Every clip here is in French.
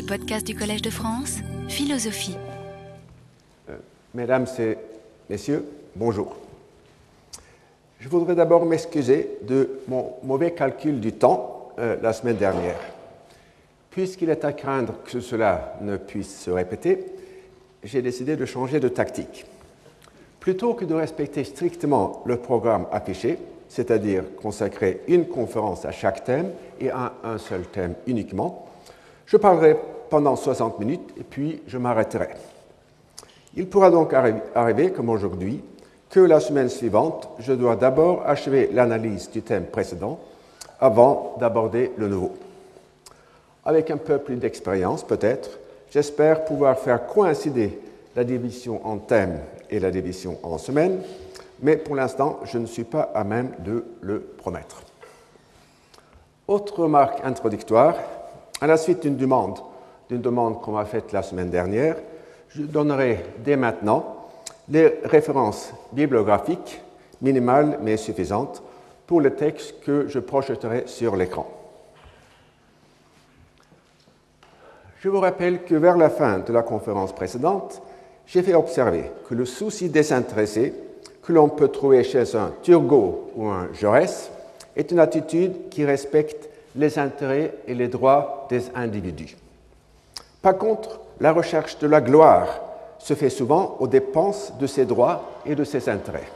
les podcasts du Collège de France, Philosophie. Euh, mesdames et messieurs, bonjour. Je voudrais d'abord m'excuser de mon mauvais calcul du temps euh, la semaine dernière. Puisqu'il est à craindre que cela ne puisse se répéter, j'ai décidé de changer de tactique. Plutôt que de respecter strictement le programme affiché, c'est-à-dire consacrer une conférence à chaque thème et à un seul thème uniquement, je parlerai pendant 60 minutes et puis je m'arrêterai. Il pourra donc arriver, comme aujourd'hui, que la semaine suivante, je dois d'abord achever l'analyse du thème précédent avant d'aborder le nouveau. Avec un peu plus d'expérience, peut-être, j'espère pouvoir faire coïncider la division en thèmes et la division en semaines, mais pour l'instant, je ne suis pas à même de le promettre. Autre remarque introductoire, à la suite d'une demande, d'une demande qu'on m'a faite la semaine dernière, je donnerai dès maintenant les références bibliographiques minimales mais suffisantes pour le texte que je projetterai sur l'écran. Je vous rappelle que vers la fin de la conférence précédente, j'ai fait observer que le souci désintéressé que l'on peut trouver chez un Turgot ou un Jaurès est une attitude qui respecte les intérêts et les droits des individus. Par contre, la recherche de la gloire se fait souvent aux dépenses de ses droits et de ses intérêts.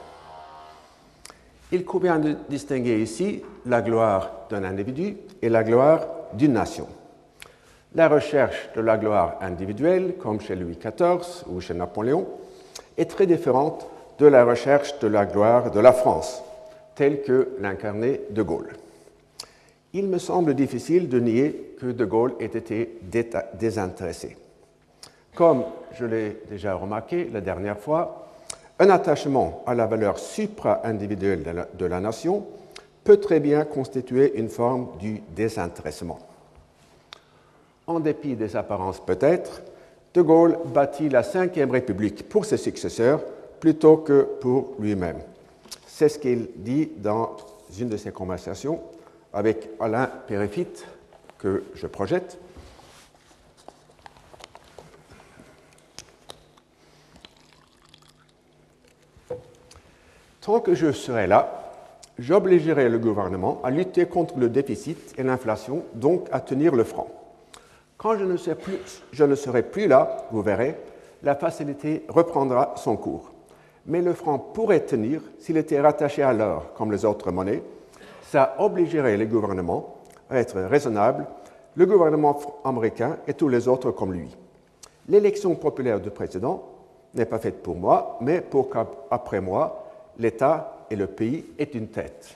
Il convient de distinguer ici la gloire d'un individu et la gloire d'une nation. La recherche de la gloire individuelle, comme chez Louis XIV ou chez Napoléon, est très différente de la recherche de la gloire de la France, telle que l'incarnait De Gaulle il me semble difficile de nier que De Gaulle ait été désintéressé. Comme je l'ai déjà remarqué la dernière fois, un attachement à la valeur supra-individuelle de, la nation peut très bien constituer une forme du désintéressement. En dépit des apparences peut-être, De Gaulle bâtit la Ve République pour ses successeurs plutôt que pour lui-même. C'est ce qu'il dit dans une de ses conversations avec Alain Péréphyte que je projette. Tant que je serai là, j'obligerai le gouvernement à lutter contre le déficit et l'inflation, donc à tenir le franc. Quand je ne serai plus là, vous verrez, la facilité reprendra son cours. Mais le franc pourrait tenir s'il était rattaché à l'or, comme les autres monnaies, ça obligerait les gouvernements à être raisonnables, le gouvernement américain et tous les autres comme lui. L'élection populaire du président n'est pas faite pour moi, mais pour qu'après moi, l'État et le pays aient une tête.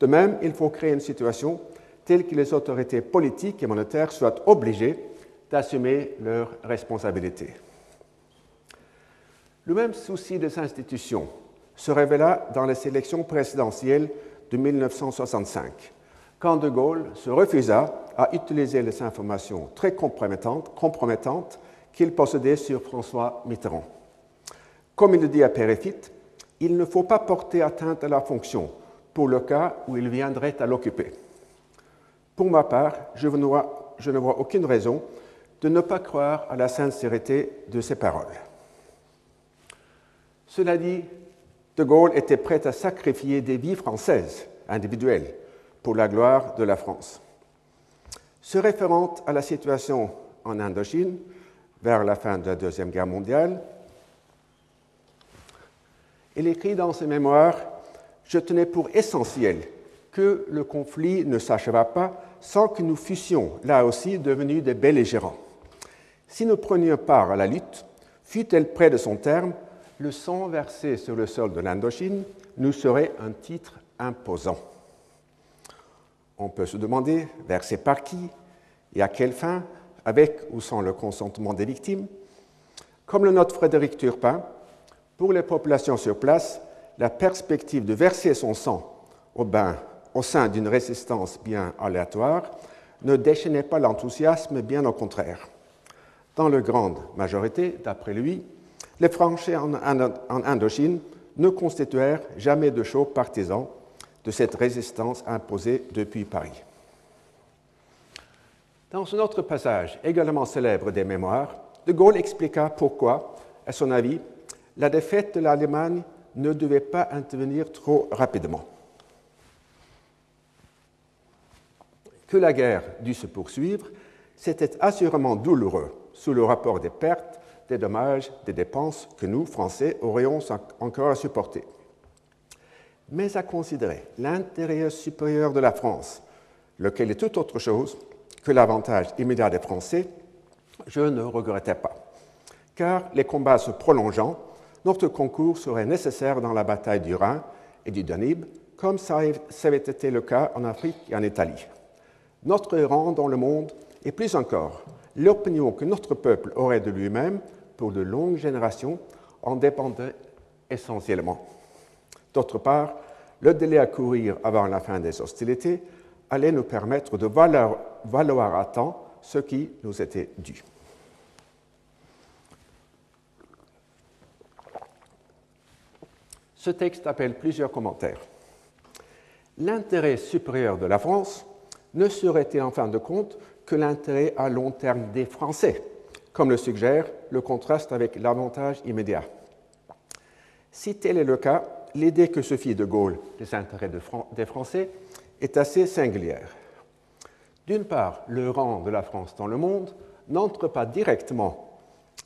De même, il faut créer une situation telle que les autorités politiques et monétaires soient obligées d'assumer leurs responsabilités. Le même souci des institutions se révéla dans les élections présidentielles de 1965, quand De Gaulle se refusa à utiliser les informations très compromettantes, qu'il possédait sur François Mitterrand. Comme il le dit à Péréphyte, il ne faut pas porter atteinte à la fonction pour le cas où il viendrait à l'occuper. Pour ma part, je ne, vois, aucune raison de ne pas croire à la sincérité de ces paroles. Cela dit, de Gaulle était prêt à sacrifier des vies françaises individuelles pour la gloire de la France. Se référant à la situation en Indochine vers la fin de la Deuxième Guerre mondiale, il écrit dans ses mémoires Je tenais pour essentiel que le conflit ne s'acheva pas sans que nous fussions là aussi devenus des belligérants. Si nous prenions part à la lutte, fût-elle près de son terme, le sang versé sur le sol de l'Indochine nous serait un titre imposant. On peut se demander, versé par qui et à quelle fin, avec ou sans le consentement des victimes? Comme le note Frédéric Turpin, pour les populations sur place, la perspective de verser son sang au bain au sein d'une résistance bien aléatoire ne déchaînait pas l'enthousiasme, bien au contraire. Dans la grande majorité, d'après lui, les Français en, Indochine ne constituèrent jamais de chauds partisans de cette résistance imposée depuis Paris. Dans un autre passage, également célèbre des Mémoires, De Gaulle expliqua pourquoi, à son avis, la défaite de l'Allemagne ne devait pas intervenir trop rapidement. Que la guerre dut se poursuivre, c'était assurément douloureux sous le rapport des pertes, des dommages, des dépenses que nous, Français, aurions encore à supporter. Mais à considérer l'intérêt supérieur de la France, lequel est tout autre chose que l'avantage immédiat des Français, je ne regrettais pas. Car les combats se prolongeant, notre concours serait nécessaire dans la bataille du Rhin et du Danube, comme ça avait été le cas en Afrique et en Italie. Notre rang dans le monde, et plus encore, l'opinion que notre peuple aurait de lui-même pour de longues générations, en dépendait essentiellement. D'autre part, le délai à courir avant la fin des hostilités allait nous permettre de valoir, à temps ce qui nous était dû. Ce texte appelle plusieurs commentaires. L'intérêt supérieur de la France ne serait-il en fin de compte que l'intérêt à long terme des Français, comme le suggère le contraste avec l'avantage immédiat Si tel est le cas, l'idée que se fit de Gaulle des intérêts des Français est assez singulière. D'une part, le rang de la France dans le monde n'entre pas directement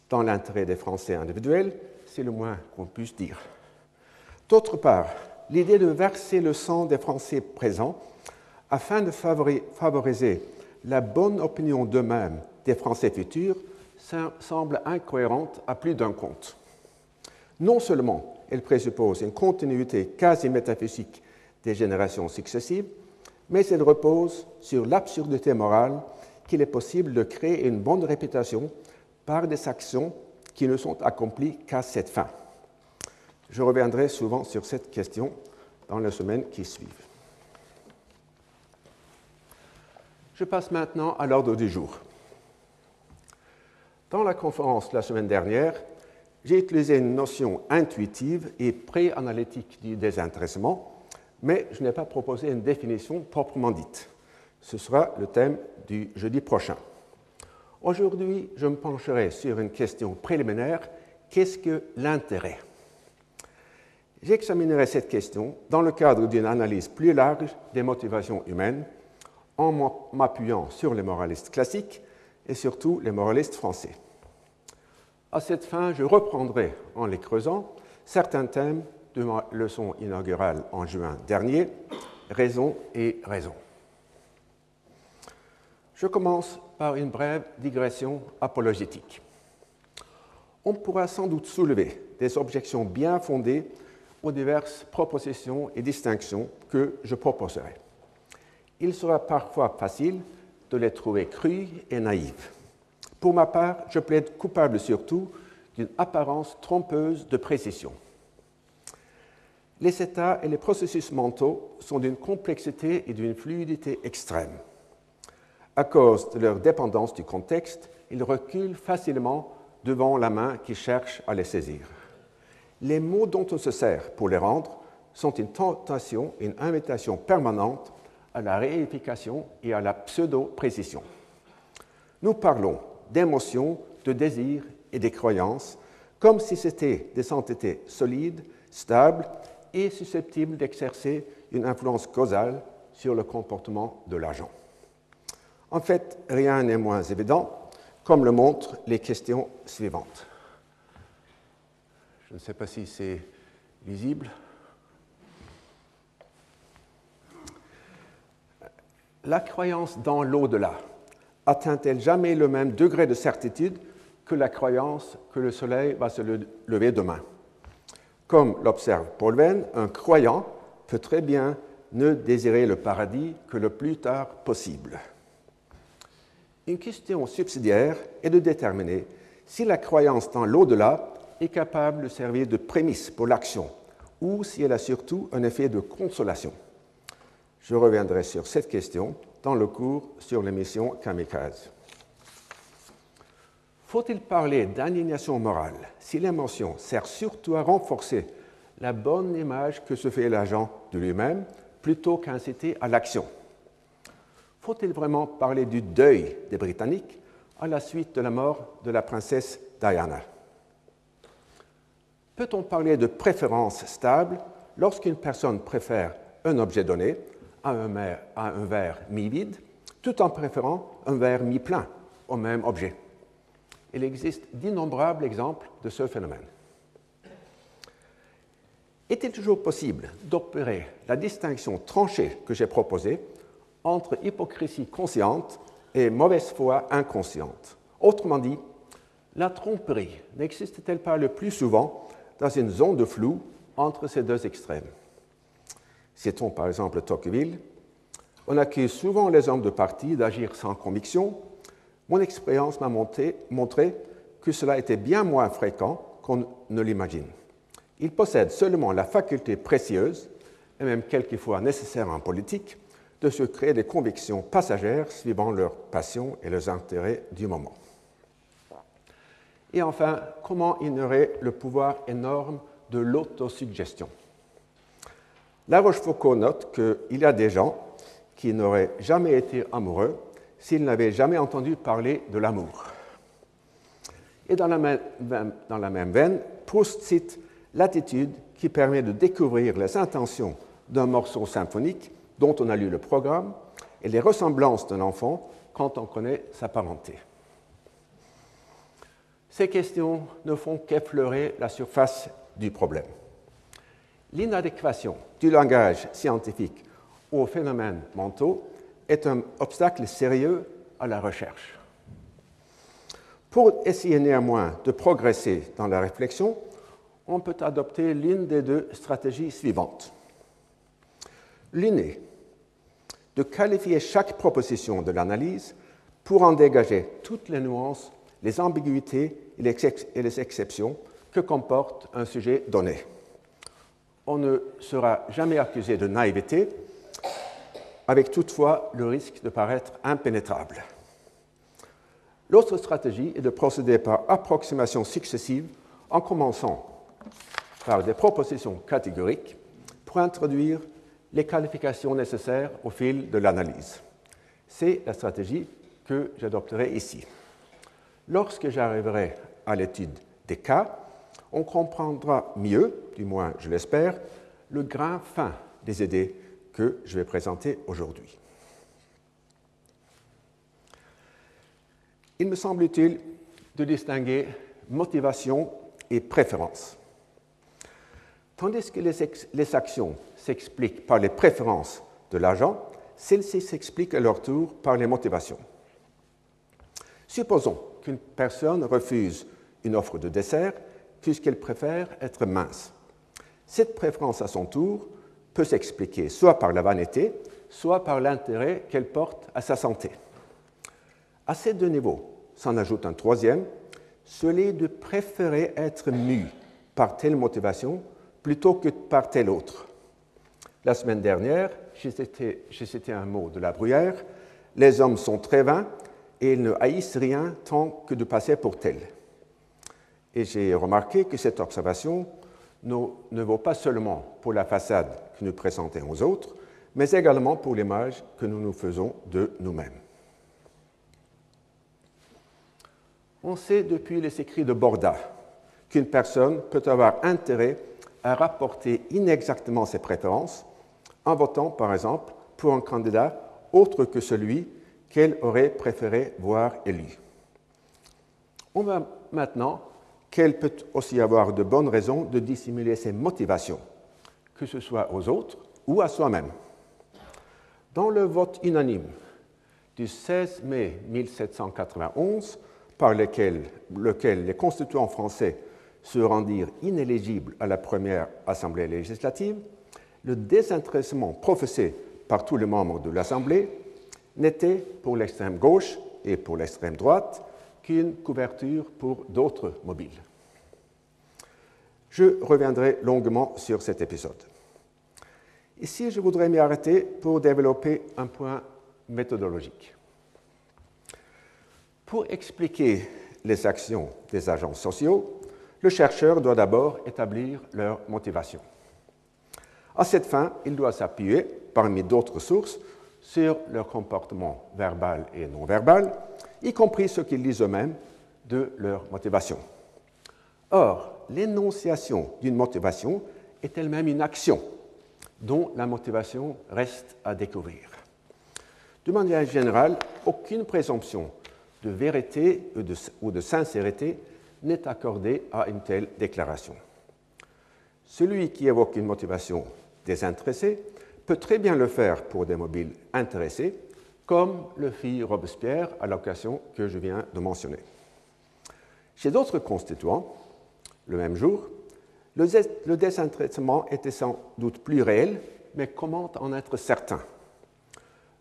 dans l'intérêt des Français individuels, c'est le moins qu'on puisse dire. D'autre part, l'idée de verser le sang des Français présents afin de favoriser la bonne opinion d'eux-mêmes des Français futurs semble incohérente à plus d'un compte. Non seulement elle présuppose une continuité quasi métaphysique des générations successives, mais elle repose sur l'absurdité morale qu'il est possible de créer une bonne réputation par des actions qui ne sont accomplies qu'à cette fin. Je reviendrai souvent sur cette question dans les semaines qui suivent. Je passe maintenant à l'ordre du jour. Dans la conférence de la semaine dernière, j'ai utilisé une notion intuitive et pré-analytique du désintéressement, mais je n'ai pas proposé une définition proprement dite. Ce sera le thème du jeudi prochain. Aujourd'hui, je me pencherai sur une question préliminaire. Qu'est-ce que l'intérêt? J'examinerai cette question dans le cadre d'une analyse plus large des motivations humaines, en m'appuyant sur les moralistes classiques et surtout les moralistes français. À cette fin, je reprendrai, en les creusant, certains thèmes de ma leçon inaugurale en juin dernier, raison et raison. Je commence par une brève digression apologétique. On pourra sans doute soulever des objections bien fondées aux diverses propositions et distinctions que je proposerai. Il sera parfois facile de les trouver crues et naïves. Pour ma part, je plaide coupable surtout d'une apparence trompeuse de précision. Les états et les processus mentaux sont d'une complexité et d'une fluidité extrême. À cause de leur dépendance du contexte, ils reculent facilement devant la main qui cherche à les saisir les mots dont on se sert pour les rendre sont une tentation, une invitation permanente à la réification et à la pseudo-précision. Nous parlons d'émotions, de désirs et des croyances comme si c'était des entités solides, stables et susceptibles d'exercer une influence causale sur le comportement de l'agent. En fait, rien n'est moins évident, comme le montrent les questions suivantes. Je ne sais pas si c'est visible. La croyance dans l'au-delà atteint-elle jamais le même degré de certitude que la croyance que le soleil va se lever demain? Comme l'observe Paul Venn, un croyant peut très bien ne désirer le paradis que le plus tard possible. Une question subsidiaire est de déterminer si la croyance dans l'au-delà est capable de servir de prémisse pour l'action, ou si elle a surtout un effet de consolation. Je reviendrai sur cette question dans le cours sur l'émission Kamikaze. Faut-il parler d'indignation morale si l'émotion sert surtout à renforcer la bonne image que se fait l'agent de lui-même plutôt qu'inciter à l'action? Faut-il vraiment parler du deuil des Britanniques à la suite de la mort de la princesse Diana? Peut-on parler de préférence stable lorsqu'une personne préfère un objet donné à un, verre mi-vide tout en préférant un verre mi-plein au même objet Il existe d'innombrables exemples de ce phénomène. Est-il toujours possible d'opérer la distinction tranchée que j'ai proposée entre hypocrisie consciente et mauvaise foi inconsciente? Autrement dit, la tromperie n'existe-t-elle pas le plus souvent dans une zone de flou entre ces deux extrêmes? Citons par exemple Tocqueville. On accuse souvent les hommes de parti d'agir sans conviction. Mon expérience m'a montré que cela était bien moins fréquent qu'on ne l'imagine. Ils possèdent seulement la faculté précieuse, et même quelquefois nécessaire en politique, de se créer des convictions passagères suivant leurs passions et leurs intérêts du moment. Et enfin, comment ignorer le pouvoir énorme de l'autosuggestion? La Rochefoucauld note qu'il y a des gens qui n'auraient jamais été amoureux s'ils n'avaient jamais entendu parler de l'amour. Et dans la, même, veine, Proust cite l'attitude qui permet de découvrir les intentions d'un morceau symphonique dont on a lu le programme et les ressemblances d'un enfant quand on connaît sa parenté. Ces questions ne font qu'effleurer la surface du problème. L'inadéquation du langage scientifique aux phénomènes mentaux est un obstacle sérieux à la recherche. Pour essayer néanmoins de progresser dans la réflexion, on peut adopter l'une des deux stratégies suivantes. L'une est de qualifier chaque proposition de l'analyse pour en dégager toutes les nuances les ambiguïtés et les exceptions que comporte un sujet donné. On ne sera jamais accusé de naïveté, avec toutefois le risque de paraître impénétrable. L'autre stratégie est de procéder par approximation successive en commençant par des propositions catégoriques pour introduire les qualifications nécessaires au fil de l'analyse. C'est la stratégie que j'adopterai ici. Lorsque j'arriverai à l'étude des cas, on comprendra mieux, du moins je l'espère, le grain fin des idées que je vais présenter aujourd'hui. Il me semble utile de distinguer motivation et préférence. Tandis que les, les actions s'expliquent par les préférences de l'agent, celles-ci s'expliquent à leur tour par les motivations. Supposons qu'une personne refuse une offre de dessert puisqu'elle préfère être mince. Cette préférence à son tour peut s'expliquer soit par la vanité, soit par l'intérêt qu'elle porte à sa santé. À ces deux niveaux s'en ajoute un troisième, celui de préférer être mu par telle motivation plutôt que par telle autre. La semaine dernière, j'ai cité, un mot de la Bruyère, les hommes sont très vains et ils ne haïssent rien tant que de passer pour tel. Et j'ai remarqué que cette observation ne vaut pas seulement pour la façade que nous présentons aux autres, mais également pour l'image que nous nous faisons de nous-mêmes. On sait depuis les écrits de Borda qu'une personne peut avoir intérêt à rapporter inexactement ses préférences en votant, par exemple, pour un candidat autre que celui qu'elle aurait préféré voir élu. On voit maintenant qu'elle peut aussi avoir de bonnes raisons de dissimuler ses motivations, que ce soit aux autres ou à soi-même. Dans le vote unanime du 16 mai 1791, par lequel, les constituants français se rendirent inéligibles à la première Assemblée législative, le désintéressement professé par tous les membres de l'Assemblée n'était pour l'extrême gauche et pour l'extrême droite qu'une couverture pour d'autres mobiles. Je reviendrai longuement sur cet épisode. Ici, je voudrais m'y arrêter pour développer un point méthodologique. Pour expliquer les actions des agents sociaux, le chercheur doit d'abord établir leur motivation. À cette fin, il doit s'appuyer, parmi d'autres sources, sur leur comportement verbal et non verbal, y compris ce qu'ils disent eux-mêmes de leur motivation. Or, l'énonciation d'une motivation est elle-même une action dont la motivation reste à découvrir. De manière générale, aucune présomption de vérité ou de, sincérité n'est accordée à une telle déclaration. Celui qui évoque une motivation désintéressée peut très bien le faire pour des mobiles intéressés, comme le fit Robespierre à l'occasion que je viens de mentionner. Chez d'autres constituants, le même jour, le, désintéressement était sans doute plus réel, mais comment en être certain?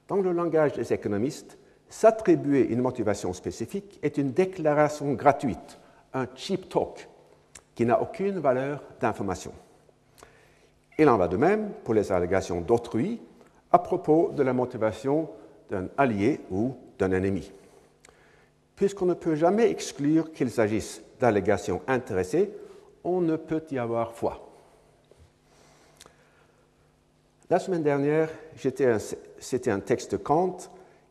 Dans le langage des économistes, s'attribuer une motivation spécifique est une déclaration gratuite, un cheap talk, qui n'a aucune valeur d'information. Il en va de même pour les allégations d'autrui à propos de la motivation d'un allié ou d'un ennemi. Puisqu'on ne peut jamais exclure qu'il s'agisse d'allégations intéressées, on ne peut y avoir foi. La semaine dernière, c'était un texte de Kant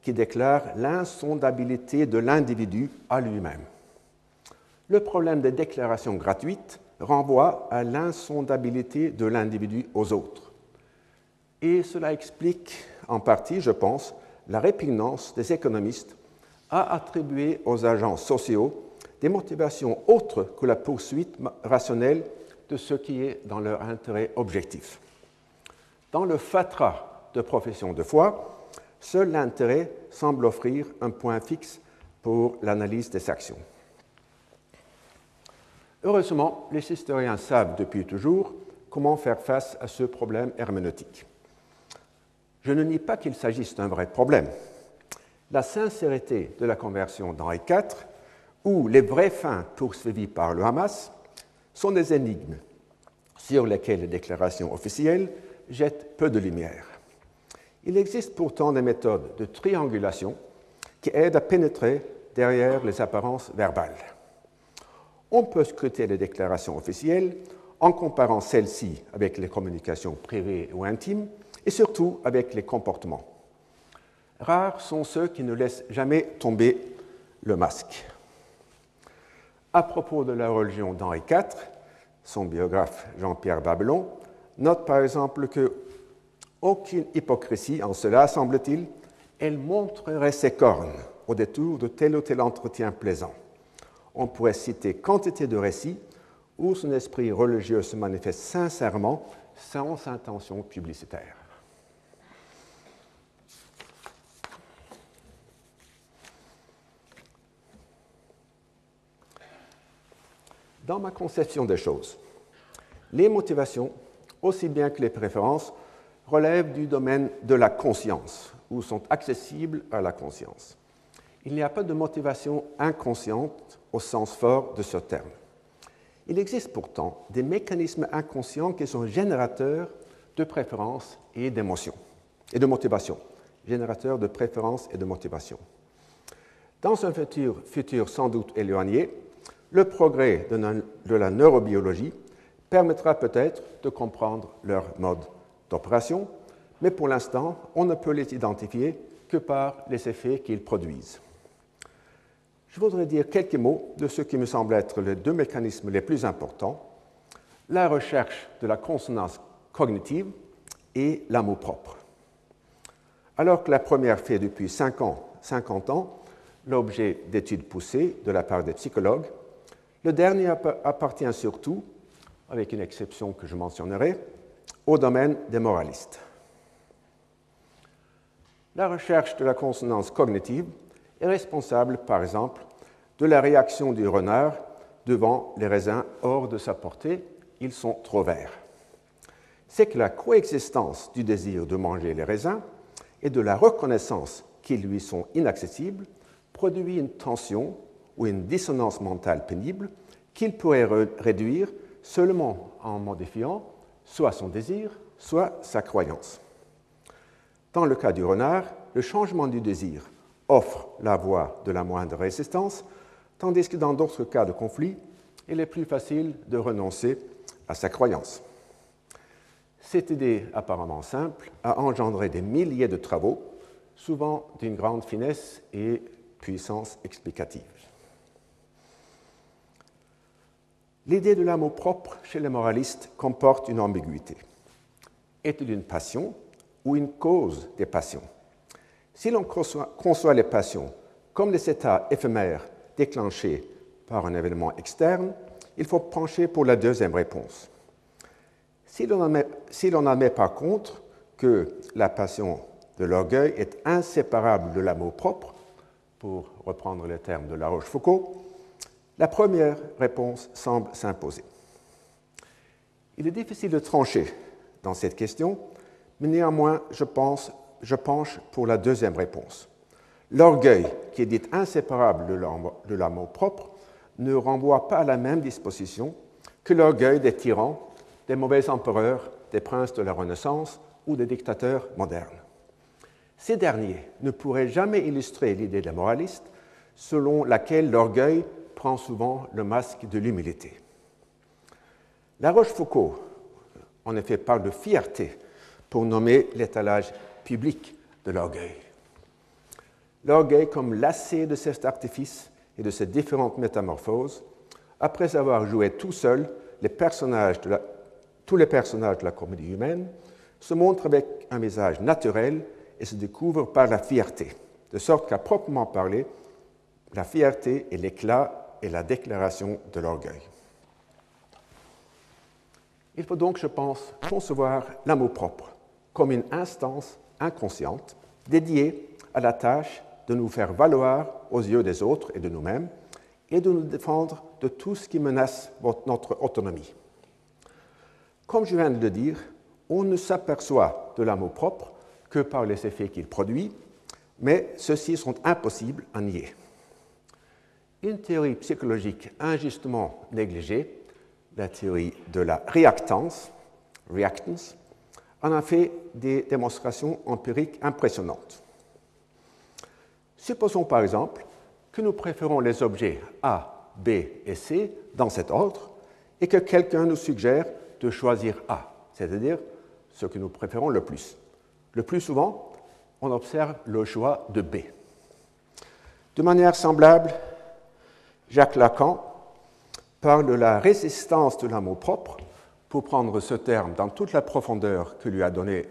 qui déclare l'insondabilité de l'individu à lui-même. Le problème des déclarations gratuites renvoie à l'insondabilité de l'individu aux autres. Et cela explique en partie, je pense, la répugnance des économistes à attribuer aux agents sociaux des motivations autres que la poursuite rationnelle de ce qui est dans leur intérêt objectif. Dans le fatras de profession de foi, seul l'intérêt semble offrir un point fixe pour l'analyse des actions. Heureusement, les historiens savent depuis toujours comment faire face à ce problème herméneutique. Je ne nie pas qu'il s'agisse d'un vrai problème. La sincérité de la conversion d'Henri IV ou les vraies fins poursuivies par le Hamas sont des énigmes sur lesquelles les déclarations officielles jettent peu de lumière. Il existe pourtant des méthodes de triangulation qui aident à pénétrer derrière les apparences verbales. On peut scruter les déclarations officielles en comparant celles-ci avec les communications privées ou intimes et surtout avec les comportements. Rares sont ceux qui ne laissent jamais tomber le masque. À propos de la religion d'Henri IV, son biographe Jean-Pierre Babelon note par exemple que aucune hypocrisie en cela, semble-t-il, elle montrerait ses cornes au détour de tel ou tel entretien plaisant. On pourrait citer quantité de récits où son esprit religieux se manifeste sincèrement sans intention publicitaire. Dans ma conception des choses, les motivations, aussi bien que les préférences, relèvent du domaine de la conscience, ou sont accessibles à la conscience. Il n'y a pas de motivation inconsciente au sens fort de ce terme. Il existe pourtant des mécanismes inconscients qui sont générateurs de préférences et d'émotions, et de motivation, générateurs de préférences et de motivation. Dans un futur, futur sans doute éloigné, le progrès de la neurobiologie permettra peut-être de comprendre leur mode d'opération, mais pour l'instant, on ne peut les identifier que par les effets qu'ils produisent. Je voudrais dire quelques mots de ce qui me semble être les deux mécanismes les plus importants, la recherche de la consonance cognitive et l'amour-propre. Alors que la première fait depuis 50 ans l'objet d'études poussées de la part des psychologues, le dernier appartient surtout, avec une exception que je mentionnerai, au domaine des moralistes. La recherche de la consonance cognitive est responsable, par exemple, de la réaction du renard devant les raisins hors de sa portée, ils sont trop verts. C'est que la coexistence du désir de manger les raisins et de la reconnaissance qu'ils lui sont inaccessibles produit une tension ou une dissonance mentale pénible qu'il pourrait réduire seulement en modifiant soit son désir, soit sa croyance. Dans le cas du renard, le changement du désir offre la voie de la moindre résistance, tandis que dans d'autres cas de conflit, il est plus facile de renoncer à sa croyance. Cette idée apparemment simple a engendré des milliers de travaux souvent d'une grande finesse et puissance explicative. L'idée de l'amour propre chez les moralistes comporte une ambiguïté. Est-il une passion ou une cause des passions Si l'on conçoit les passions comme des états éphémères déclenchés par un événement externe, il faut pencher pour la deuxième réponse. Si l'on admet, par contre que la passion de l'orgueil est inséparable de l'amour propre, pour reprendre les termes de La Rochefoucauld, la première réponse semble s'imposer. Il est difficile de trancher dans cette question, mais néanmoins, je, pense, je penche pour la deuxième réponse. L'orgueil, qui est dit inséparable de l'amour propre, ne renvoie pas à la même disposition que l'orgueil des tyrans, des mauvais empereurs, des princes de la Renaissance ou des dictateurs modernes. Ces derniers ne pourraient jamais illustrer l'idée des moralistes selon laquelle l'orgueil prend souvent le masque de l'humilité. La Rochefoucauld, en effet, parle de fierté pour nommer l'étalage public de l'orgueil. L'orgueil comme lassé de cet artifice et de ses différentes métamorphoses, après avoir joué tout seul les personnages de tous les personnages de la comédie humaine, se montre avec un visage naturel et se découvre par la fierté, de sorte qu'à proprement parler, la fierté est l'éclat et la déclaration de l'orgueil. Il faut donc, je pense, concevoir l'amour-propre comme une instance inconsciente dédiée à la tâche de nous faire valoir aux yeux des autres et de nous-mêmes et de nous défendre de tout ce qui menace notre autonomie. Comme je viens de le dire, on ne s'aperçoit de l'amour propre que par les effets qu'il produit, mais ceux-ci sont impossibles à nier. Une théorie psychologique injustement négligée, la théorie de la réactance, en a fait des démonstrations empiriques impressionnantes. Supposons par exemple que nous préférons les objets A, B et C dans cet ordre et que quelqu'un nous suggère de choisir A, c'est-à-dire ce que nous préférons le plus. Le plus souvent, on observe le choix de B. De manière semblable, Jacques Lacan parle de la résistance de l'amour propre, pour prendre ce terme dans toute la profondeur que lui a donné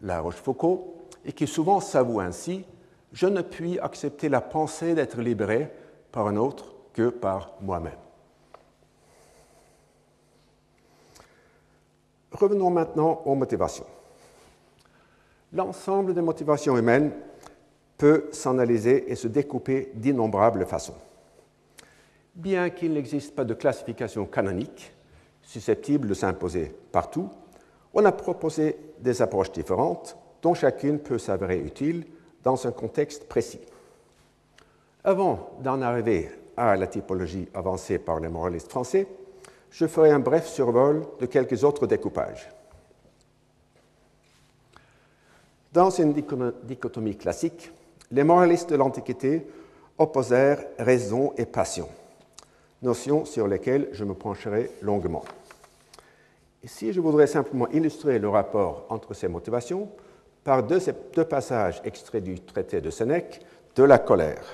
la Rochefoucauld, et qui souvent s'avoue ainsi Je ne puis accepter la pensée d'être libéré par un autre que par moi-même. Revenons maintenant aux motivations. L'ensemble des motivations humaines peut s'analyser et se découper d'innombrables façons. Bien qu'il n'existe pas de classification canonique susceptible de s'imposer partout, on a proposé des approches différentes dont chacune peut s'avérer utile dans un contexte précis. Avant d'en arriver à la typologie avancée par les moralistes français, je ferai un bref survol de quelques autres découpages. Dans une dichotomie classique, les moralistes de l'Antiquité opposèrent raison et passion, notions sur lesquelles je me pencherai longuement. Ici, je voudrais simplement illustrer le rapport entre ces motivations par deux, passages extraits du traité de Sénèque de la colère.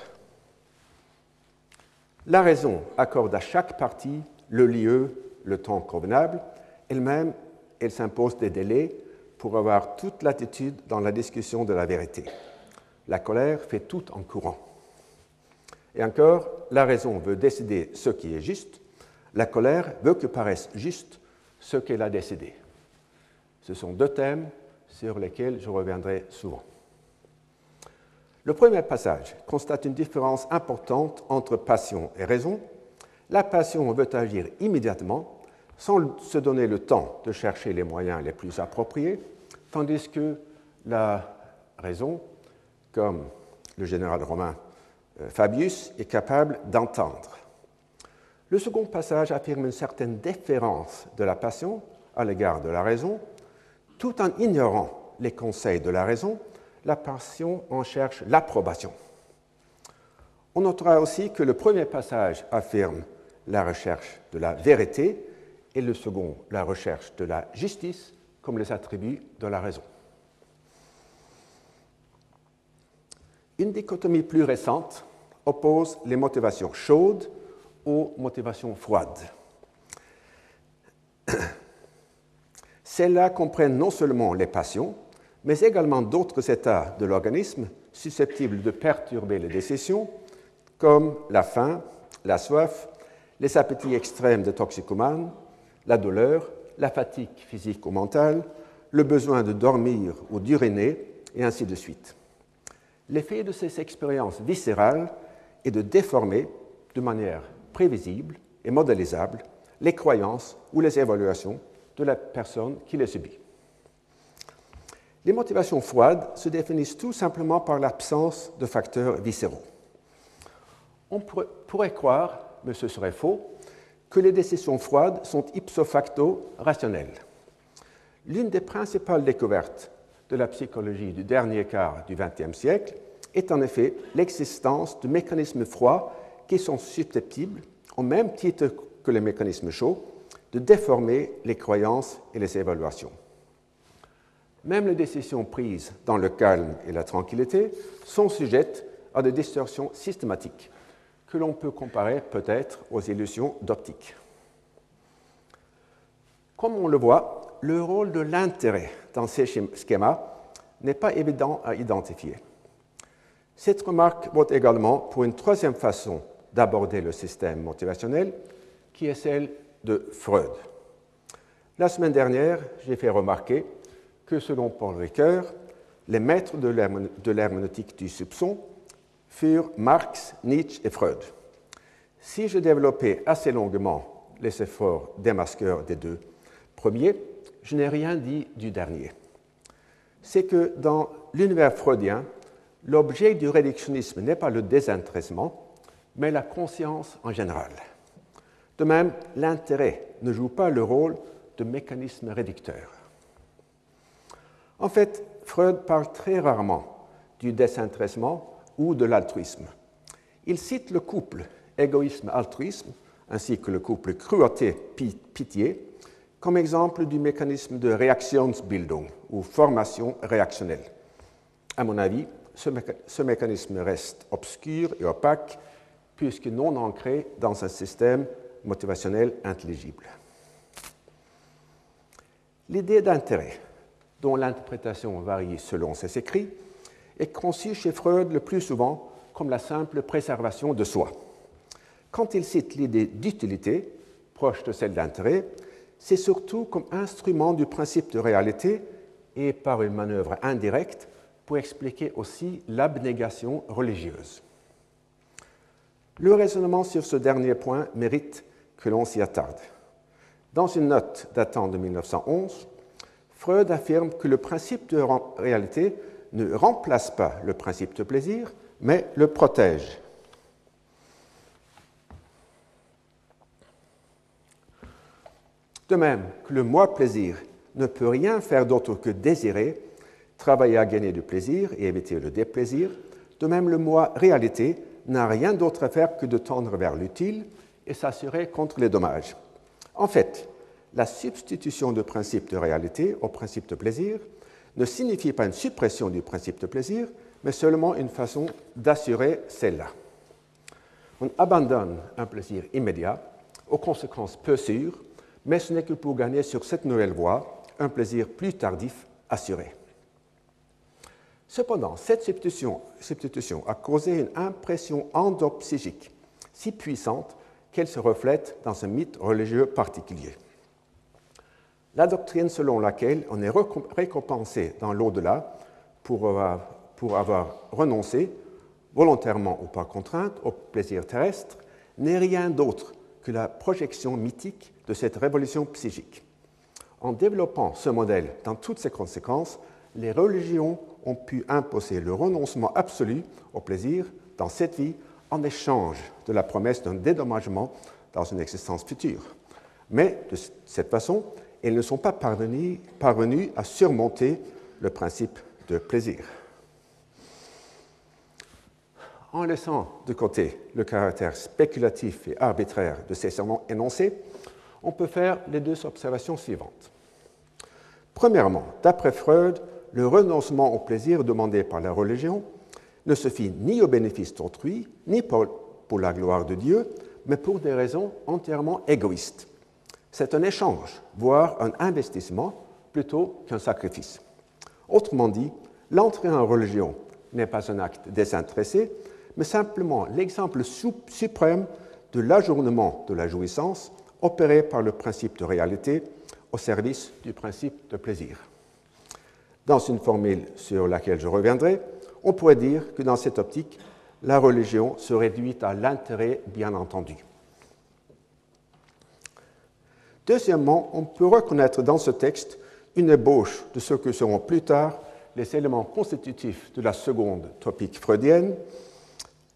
La raison accorde à chaque partie le lieu, le temps convenable. Elle-même, elle s'impose des délais pour avoir toute l'attitude dans la discussion de la vérité. La colère fait tout en courant. Et encore, la raison veut décider ce qui est juste, la colère veut que paraisse juste ce qu'elle a décidé. Ce sont deux thèmes sur lesquels je reviendrai souvent. Le premier passage constate une différence importante entre passion et raison, la passion veut agir immédiatement, sans se donner le temps de chercher les moyens les plus appropriés, tandis que la raison, comme le général romain Fabius, est capable d'entendre. Le second passage affirme une certaine déférence de la passion à l'égard de la raison, tout en ignorant les conseils de la raison, la passion en cherche l'approbation. On notera aussi que le premier passage affirme la recherche de la vérité et le second, la recherche de la justice comme les attributs de la raison. Une dichotomie plus récente oppose les motivations chaudes aux motivations froides. Celles-là comprennent non seulement les passions, mais également d'autres états de l'organisme susceptibles de perturber les décisions, comme la faim, la soif, les appétits extrêmes de toxicomanes, la douleur, la fatigue physique ou mentale, le besoin de dormir ou d'uriner, et ainsi de suite. L'effet de ces expériences viscérales est de déformer de manière prévisible et modélisable les croyances ou les évaluations de la personne qui les subit. Les motivations froides se définissent tout simplement par l'absence de facteurs viscéraux. On pourrait croire, mais ce serait faux, que les décisions froides sont ipso facto rationnelles. L'une des principales découvertes de la psychologie du dernier quart du XXe siècle est en effet l'existence de mécanismes froids qui sont susceptibles, au même titre que les mécanismes chauds, de déformer les croyances et les évaluations. Même les décisions prises dans le calme et la tranquillité sont sujettes à des distorsions systématiques que l'on peut comparer peut-être aux illusions d'optique. Comme on le voit, le rôle de l'intérêt dans ces schémas n'est pas évident à identifier. Cette remarque vaut également pour une troisième façon d'aborder le système motivationnel, qui est celle de Freud. La semaine dernière, j'ai fait remarquer que selon Paul Ricoeur, les maîtres de l'herméneutique du soupçon furent Marx, Nietzsche et Freud. Si je développais assez longuement les efforts démasqueurs des deux premiers, je n'ai rien dit du dernier. C'est que dans l'univers freudien, l'objet du réductionnisme n'est pas le désintéressement, mais la conscience en général. De même, l'intérêt ne joue pas le rôle de mécanisme réducteur. En fait, Freud parle très rarement du désintéressement ou de l'altruisme. Il cite le couple égoïsme-altruisme, ainsi que le couple cruauté-pitié, comme exemple du mécanisme de Reaktionsbildung ou formation réactionnelle. À mon avis, ce, mécanisme reste obscur et opaque puisque non ancré dans un système motivationnel intelligible. L'idée d'intérêt, dont l'interprétation varie selon ses écrits, est conçue chez Freud le plus souvent comme la simple préservation de soi. Quand il cite l'idée d'utilité, proche de celle d'intérêt, c'est surtout comme instrument du principe de réalité et par une manœuvre indirecte pour expliquer aussi l'abnégation religieuse. Le raisonnement sur ce dernier point mérite que l'on s'y attarde. Dans une note datant de 1911, Freud affirme que le principe de réalité ne remplace pas le principe de plaisir, mais le protège. De même que le moi plaisir ne peut rien faire d'autre que désirer, travailler à gagner du plaisir et éviter le déplaisir, de même le moi réalité n'a rien d'autre à faire que de tendre vers l'utile et s'assurer contre les dommages. En fait, la substitution du principe de réalité au principe de plaisir ne signifie pas une suppression du principe de plaisir, mais seulement une façon d'assurer celle-là. On abandonne un plaisir immédiat, aux conséquences peu sûres, mais ce n'est que pour gagner sur cette nouvelle voie un plaisir plus tardif assuré. Cependant, cette substitution, a causé une impression endopsychique si puissante qu'elle se reflète dans un mythe religieux particulier. La doctrine selon laquelle on est récompensé dans l'au-delà pour pour avoir renoncé, volontairement ou par contrainte, au plaisir terrestre n'est rien d'autre que la projection mythique de cette révolution psychique. En développant ce modèle dans toutes ses conséquences, les religions ont pu imposer le renoncement absolu au plaisir dans cette vie en échange de la promesse d'un dédommagement dans une existence future. Mais de cette façon, elles ne sont pas parvenues à surmonter le principe de plaisir. En laissant de côté le caractère spéculatif et arbitraire de ces énoncés, on peut faire les deux observations suivantes. Premièrement, d'après Freud, le renoncement au plaisir demandé par la religion ne se fit ni au bénéfice d'autrui, ni pour la gloire de Dieu, mais pour des raisons entièrement égoïstes. C'est un échange, voire un investissement, plutôt qu'un sacrifice. Autrement dit, l'entrée en religion n'est pas un acte désintéressé, mais simplement l'exemple suprême de l'ajournement de la jouissance opéré par le principe de réalité au service du principe de plaisir. Dans une formule sur laquelle je reviendrai, on pourrait dire que dans cette optique, la religion se réduit à l'intérêt bien entendu. Deuxièmement, on peut reconnaître dans ce texte une ébauche de ce que seront plus tard les éléments constitutifs de la seconde topique freudienne,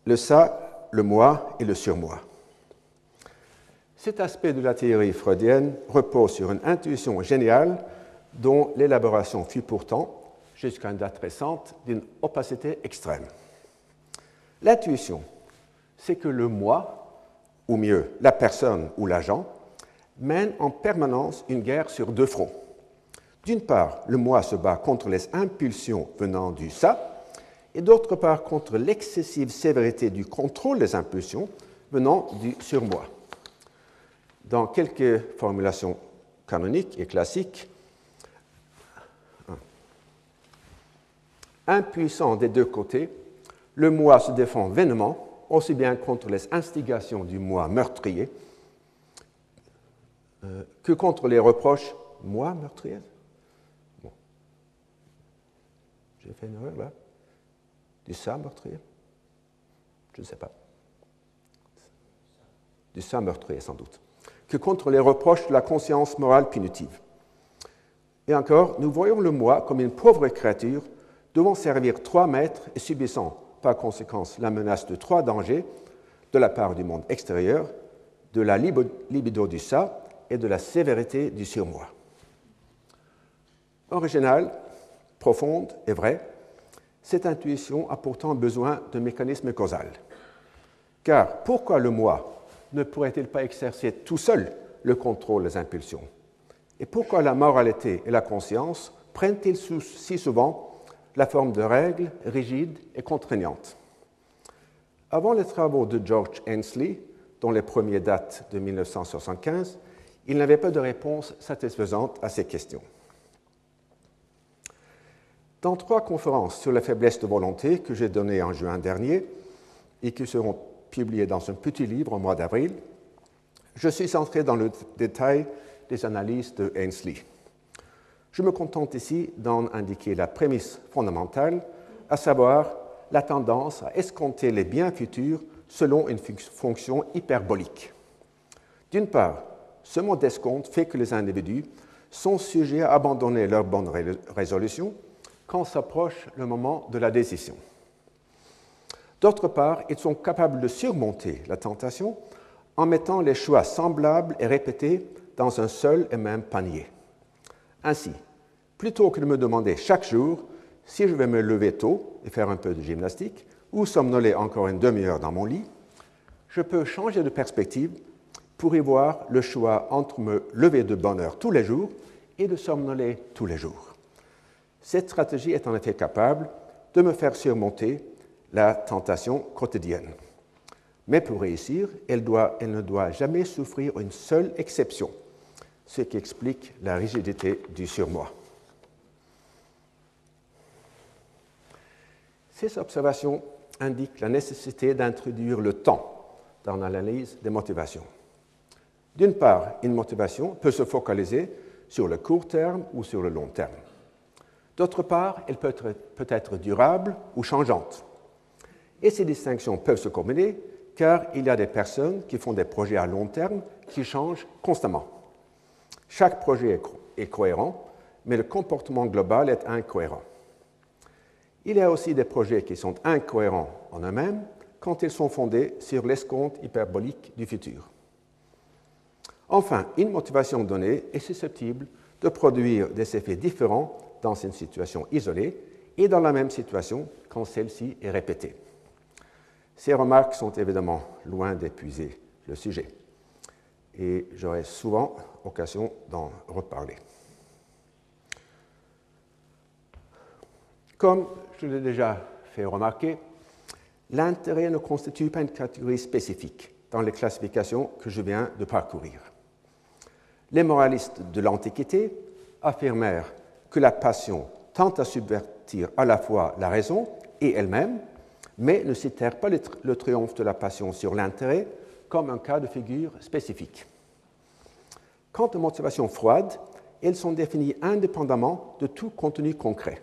le ça, le moi et le surmoi. Cet aspect de la théorie freudienne repose sur une intuition géniale dont l'élaboration fut pourtant, jusqu'à une date récente, d'une opacité extrême. L'intuition, c'est que le moi, ou mieux la personne ou l'agent, mène en permanence une guerre sur deux fronts. D'une part, le moi se bat contre les impulsions venant du ça, et d'autre part contre l'excessive sévérité du contrôle des impulsions venant du surmoi dans quelques formulations canoniques et classiques, impuissant des deux côtés, le moi se défend vainement, aussi bien contre les instigations du moi meurtrier euh, que contre les reproches moi meurtrier. Bon. J'ai fait une erreur là Du ça meurtrier Je ne sais pas. Du ça meurtrier sans doute que contre les reproches de la conscience morale punitive. Et encore, nous voyons le moi comme une pauvre créature devant servir trois maîtres et subissant par conséquence la menace de trois dangers de la part du monde extérieur, de la libido du ça et de la sévérité du surmoi. Originale, profonde et vraie, cette intuition a pourtant besoin d'un mécanisme causal. Car pourquoi le moi ne pourrait-il pas exercer tout seul le contrôle des impulsions? Et pourquoi la moralité et la conscience prennent-ils si souvent la forme de règles rigides et contraignantes Avant les travaux de George Hensley, dont les premiers datent de 1975, il n'avait pas de réponse satisfaisante à ces questions. Dans trois conférences sur la faiblesse de volonté que j'ai données en juin dernier et qui seront publié dans un petit livre au mois d'avril, je suis entré dans le détail des analyses de Ainsley. Je me contente ici d'en indiquer la prémisse fondamentale, à savoir la tendance à escompter les biens futurs selon une fonction hyperbolique. D'une part, ce mode d'escompte fait que les individus sont sujets à abandonner leur bonne résolution quand s'approche le moment de la décision. D'autre part, ils sont capables de surmonter la tentation en mettant les choix semblables et répétés dans un seul et même panier. Ainsi, plutôt que de me demander chaque jour si je vais me lever tôt et faire un peu de gymnastique ou somnoler encore une demi-heure dans mon lit, je peux changer de perspective pour y voir le choix entre me lever de bonne heure tous les jours et de somnoler tous les jours. Cette stratégie est en effet capable de me faire surmonter la tentation quotidienne. Mais pour réussir, elle, ne doit jamais souffrir une seule exception, ce qui explique la rigidité du surmoi. Ces observations indiquent la nécessité d'introduire le temps dans l'analyse des motivations. D'une part, une motivation peut se focaliser sur le court terme ou sur le long terme. D'autre part, elle peut être, durable ou changeante. Et ces distinctions peuvent se combiner car il y a des personnes qui font des projets à long terme qui changent constamment. Chaque projet est cohérent, mais le comportement global est incohérent. Il y a aussi des projets qui sont incohérents en eux-mêmes quand ils sont fondés sur l'escompte hyperbolique du futur. Enfin, une motivation donnée est susceptible de produire des effets différents dans une situation isolée et dans la même situation quand celle-ci est répétée. Ces remarques sont évidemment loin d'épuiser le sujet et j'aurai souvent occasion d'en reparler. Comme je l'ai déjà fait remarquer, l'intérêt ne constitue pas une catégorie spécifique dans les classifications que je viens de parcourir. Les moralistes de l'Antiquité affirmèrent que la passion tente à subvertir à la fois la raison et elle-même, mais ne citèrent pas le triomphe de la passion sur l'intérêt comme un cas de figure spécifique. Quant aux motivations froides, elles sont définies indépendamment de tout contenu concret.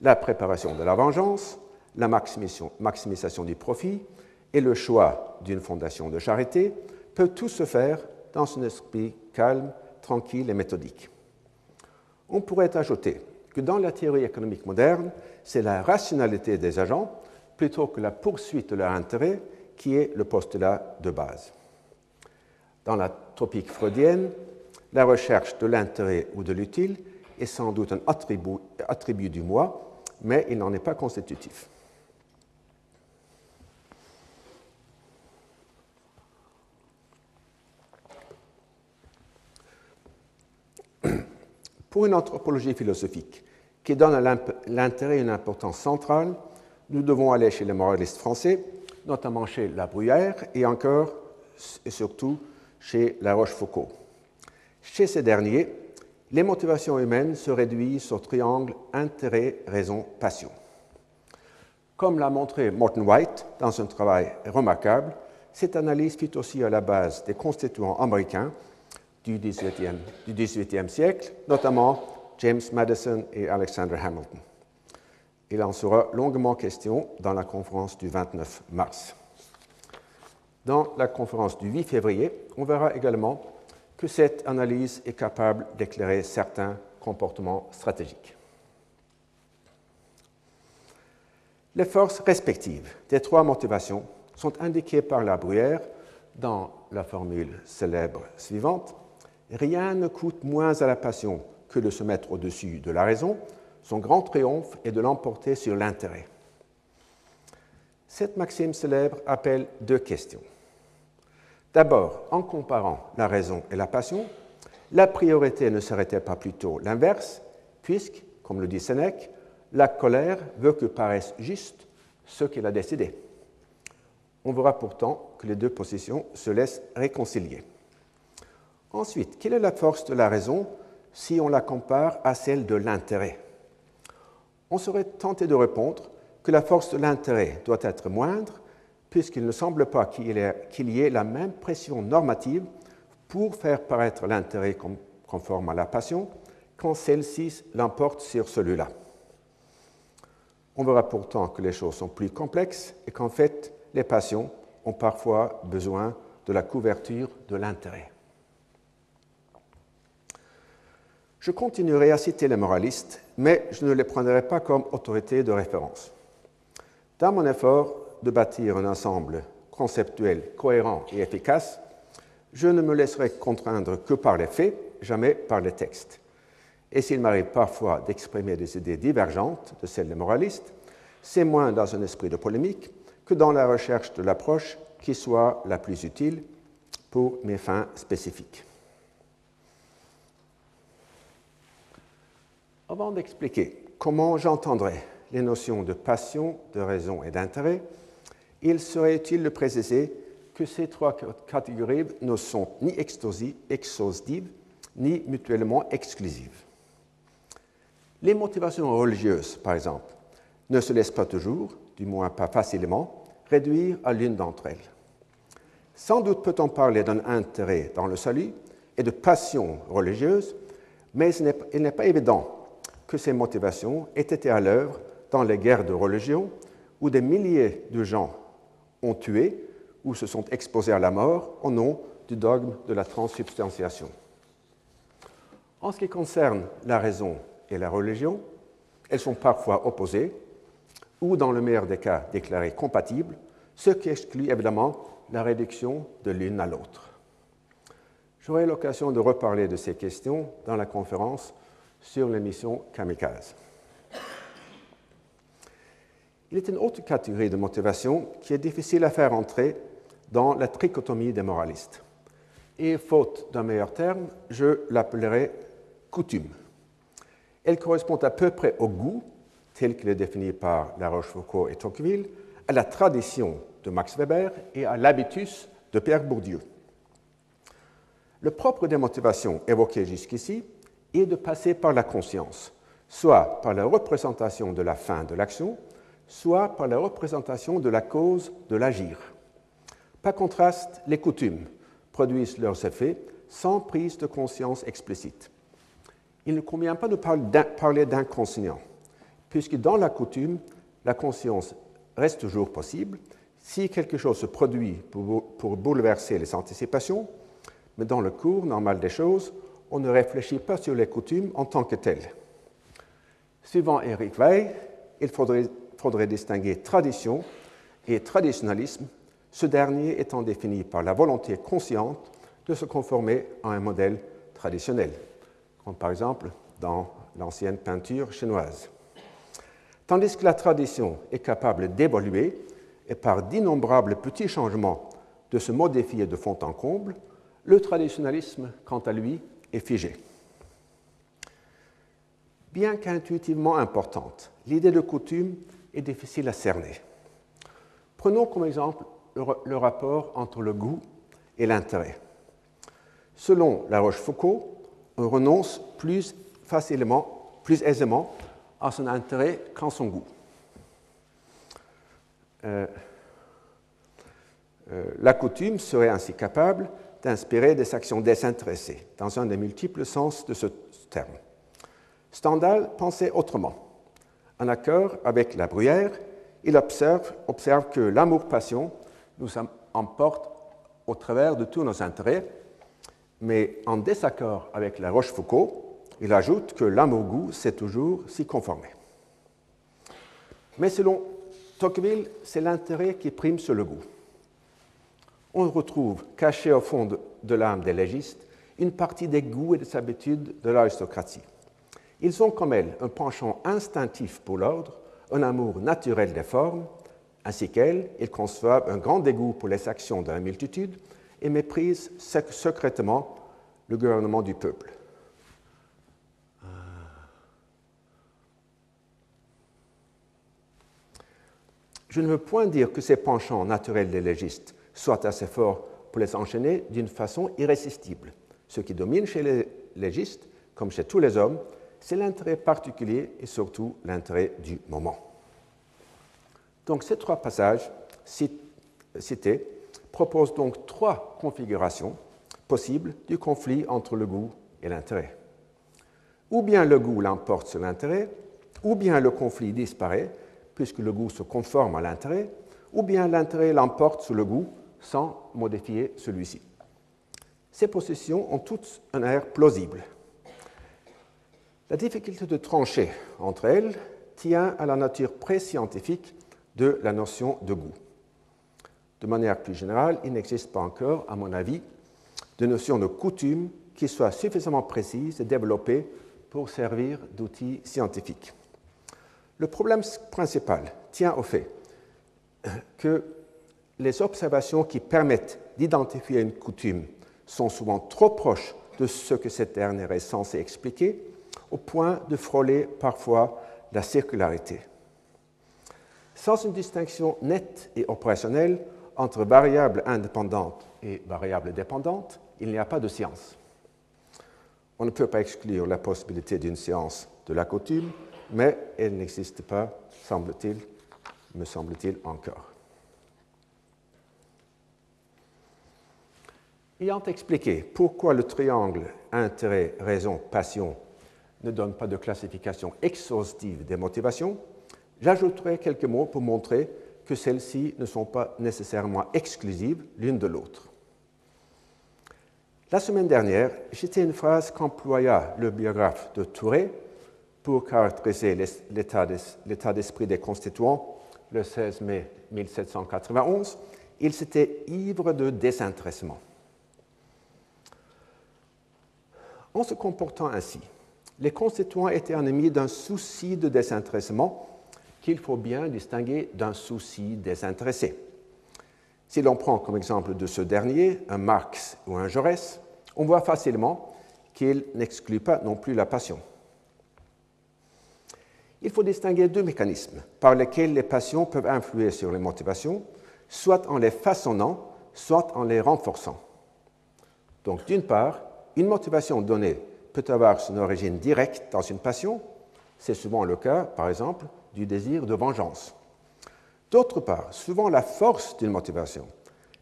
La préparation de la vengeance, la maximisation du profit et le choix d'une fondation de charité peuvent tous se faire dans un esprit calme, tranquille et méthodique. On pourrait ajouter que dans la théorie économique moderne, c'est la rationalité des agents plutôt que la poursuite de leur intérêt qui est le postulat de base. Dans la tropique freudienne, la recherche de l'intérêt ou de l'utile est sans doute un attribut, du moi, mais il n'en est pas constitutif. Pour une anthropologie philosophique qui donne à l'intérêt une importance centrale, nous devons aller chez les moralistes français, notamment chez La Bruyère et encore et surtout chez La Rochefoucauld. Chez ces derniers, les motivations humaines se réduisent au triangle intérêt, raison, passion. Comme l'a montré Morton White dans un travail remarquable, cette analyse fit aussi à la base des constituants américains du XVIIIe, siècle, notamment James Madison et Alexander Hamilton. Il en sera longuement question dans la conférence du 29 mars. Dans la conférence du 8 février, on verra également que cette analyse est capable d'éclairer certains comportements stratégiques. Les forces respectives des trois motivations sont indiquées par la Bruyère dans la formule célèbre suivante Rien ne coûte moins à la passion que de se mettre au-dessus de la raison. Son grand triomphe est de l'emporter sur l'intérêt. Cette maxime célèbre appelle deux questions. D'abord, en comparant la raison et la passion, la priorité ne serait-elle pas plutôt l'inverse, puisque, comme le dit Sénèque, la colère veut que paraisse juste ce qu'il a décidé. On verra pourtant que les deux positions se laissent réconcilier. Ensuite, quelle est la force de la raison si on la compare à celle de l'intérêt? On serait tenté de répondre que la force de l'intérêt doit être moindre, puisqu'il ne semble pas qu'il y ait la même pression normative pour faire paraître l'intérêt conforme à la passion quand celle-ci l'emporte sur celui-là. On verra pourtant que les choses sont plus complexes et qu'en fait, les passions ont parfois besoin de la couverture de l'intérêt. Je continuerai à citer les moralistes, mais je ne les prendrai pas comme autorité de référence. Dans mon effort de bâtir un ensemble conceptuel cohérent et efficace, je ne me laisserai contraindre que par les faits, jamais par les textes. Et s'il m'arrive parfois d'exprimer des idées divergentes de celles des moralistes, c'est moins dans un esprit de polémique que dans la recherche de l'approche qui soit la plus utile pour mes fins spécifiques. Avant d'expliquer comment j'entendrai les notions de passion, de raison et d'intérêt, il serait utile de préciser que ces trois catégories ne sont ni exhaustives ni mutuellement exclusives. Les motivations religieuses, par exemple, ne se laissent pas toujours, du moins pas facilement, réduire à l'une d'entre elles. Sans doute peut-on parler d'un intérêt dans le salut et de passion religieuse, mais il n'est pas évident que ces motivations aient été à l'œuvre dans les guerres de religion où des milliers de gens ont tué ou se sont exposés à la mort au nom du dogme de la transsubstantiation. En ce qui concerne la raison et la religion, elles sont parfois opposées ou, dans le meilleur des cas, déclarées compatibles, ce qui exclut évidemment la réduction de l'une à l'autre. J'aurai l'occasion de reparler de ces questions dans la conférence sur l'émission Kamikaze. Il est une autre catégorie de motivation qui est difficile à faire entrer dans la trichotomie des moralistes. Et faute d'un meilleur terme, je l'appellerai coutume. Elle correspond à peu près au goût, tel qu'il est défini par La Rochefoucauld et Tocqueville, à la tradition de Max Weber et à l'habitus de Pierre Bourdieu. Le propre des motivations évoquées jusqu'ici est de passer par la conscience, soit par la représentation de la fin de l'action, soit par la représentation de la cause de l'agir. Par contraste, les coutumes produisent leurs effets sans prise de conscience explicite. Il ne convient pas de parler d'inconscient, puisque dans la coutume, la conscience reste toujours possible si quelque chose se produit pour, bouleverser les anticipations, mais dans le cours normal des choses, on ne réfléchit pas sur les coutumes en tant que telles. Suivant Eric Weil, il faudrait, faudrait distinguer tradition et traditionnalisme, ce dernier étant défini par la volonté consciente de se conformer à un modèle traditionnel, comme par exemple dans l'ancienne peinture chinoise. Tandis que la tradition est capable d'évoluer et par d'innombrables petits changements de se modifier de fond en comble, le traditionnalisme, quant à lui, Bien qu'intuitivement importante, l'idée de coutume est difficile à cerner. Prenons comme exemple le rapport entre le goût et l'intérêt. Selon La Rochefoucauld, on renonce plus facilement, plus aisément à son intérêt qu'à son goût. Euh, euh, la coutume serait ainsi capable d'inspirer des actions désintéressées, dans un des multiples sens de ce terme. Stendhal pensait autrement. En accord avec la bruyère, il observe, observe que l'amour-passion nous emporte au travers de tous nos intérêts, mais en désaccord avec la Rochefoucauld, il ajoute que l'amour-goût sait toujours s'y conformer. Mais selon Tocqueville, c'est l'intérêt qui prime sur le goût. On retrouve, caché au fond de, l'âme des légistes, une partie des goûts et des habitudes de l'aristocratie. Ils ont comme elle un penchant instinctif pour l'ordre, un amour naturel des formes, ainsi qu'elle, ils conçoivent un grand dégoût pour les actions de la multitude et méprisent secrètement le gouvernement du peuple. Je ne veux point dire que ces penchants naturels des légistes soient assez forts pour les enchaîner d'une façon irrésistible. Ce qui domine chez les légistes, comme chez tous les hommes, c'est l'intérêt particulier et surtout l'intérêt du moment. Donc ces trois passages cités proposent donc trois configurations possibles du conflit entre le goût et l'intérêt. Ou bien le goût l'emporte sur l'intérêt, ou bien le conflit disparaît puisque le goût se conforme à l'intérêt, ou bien l'intérêt l'emporte sur le goût sans modifier celui-ci. Ces positions ont toutes un air plausible. La difficulté de trancher entre elles tient à la nature pré-scientifique de la notion de goût. De manière plus générale, il n'existe pas encore, à mon avis, de notion de coutume qui soit suffisamment précise et développée pour servir d'outil scientifique. Le problème principal tient au fait que les observations qui permettent d'identifier une coutume sont souvent trop proches de ce que cette dernière est censée expliquer, au point de frôler parfois la circularité. Sans une distinction nette et opérationnelle entre variables indépendantes et variables dépendantes, il n'y a pas de science. On ne peut pas exclure la possibilité d'une science de la coutume, mais elle n'existe pas, semble-t-il, me semble-t-il encore. Ayant expliqué pourquoi le triangle intérêt, raison, passion ne donne pas de classification exhaustive des motivations, j'ajouterai quelques mots pour montrer que celles-ci ne sont pas nécessairement exclusives l'une de l'autre. La semaine dernière, j'étais une phrase qu'employa le biographe de Touré pour caractériser l'état d'esprit des constituants le 16 mai 1791, il s'était ivre de désintéressement. En se comportant ainsi, les constituants étaient ennemis d'un souci de désintéressement qu'il faut bien distinguer d'un souci désintéressé. Si l'on prend comme exemple de ce dernier un Marx ou un Jaurès, on voit facilement qu'il n'exclut pas non plus la passion. Il faut distinguer deux mécanismes par lesquels les passions peuvent influer sur les motivations, soit en les façonnant, soit en les renforçant. Donc, d'une part, une motivation donnée peut avoir son origine directe dans une passion, c'est souvent le cas, par exemple, du désir de vengeance. D'autre part, souvent la force d'une motivation,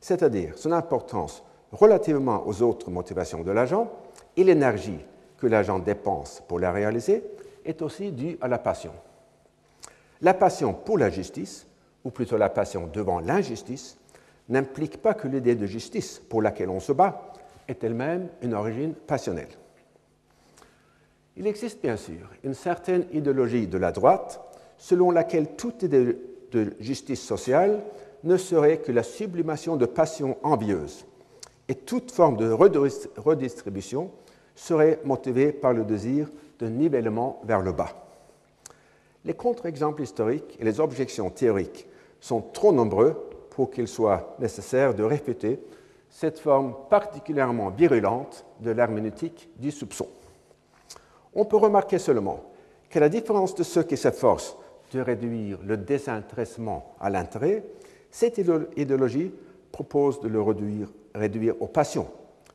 c'est-à-dire son importance relativement aux autres motivations de l'agent et l'énergie que l'agent dépense pour la réaliser, est aussi due à la passion. La passion pour la justice, ou plutôt la passion devant l'injustice, n'implique pas que l'idée de justice pour laquelle on se bat est elle-même une origine passionnelle. Il existe bien sûr une certaine idéologie de la droite selon laquelle toute idée de justice sociale ne serait que la sublimation de passions envieuses et toute forme de redistribution serait motivée par le désir de nivellement vers le bas. Les contre-exemples historiques et les objections théoriques sont trop nombreux pour qu'il soit nécessaire de réfuter cette forme particulièrement virulente de l'herméneutique du soupçon. On peut remarquer seulement qu'à la différence de ceux qui s'efforcent de réduire le désintéressement à l'intérêt, cette idéologie propose de le réduire, réduire aux passions,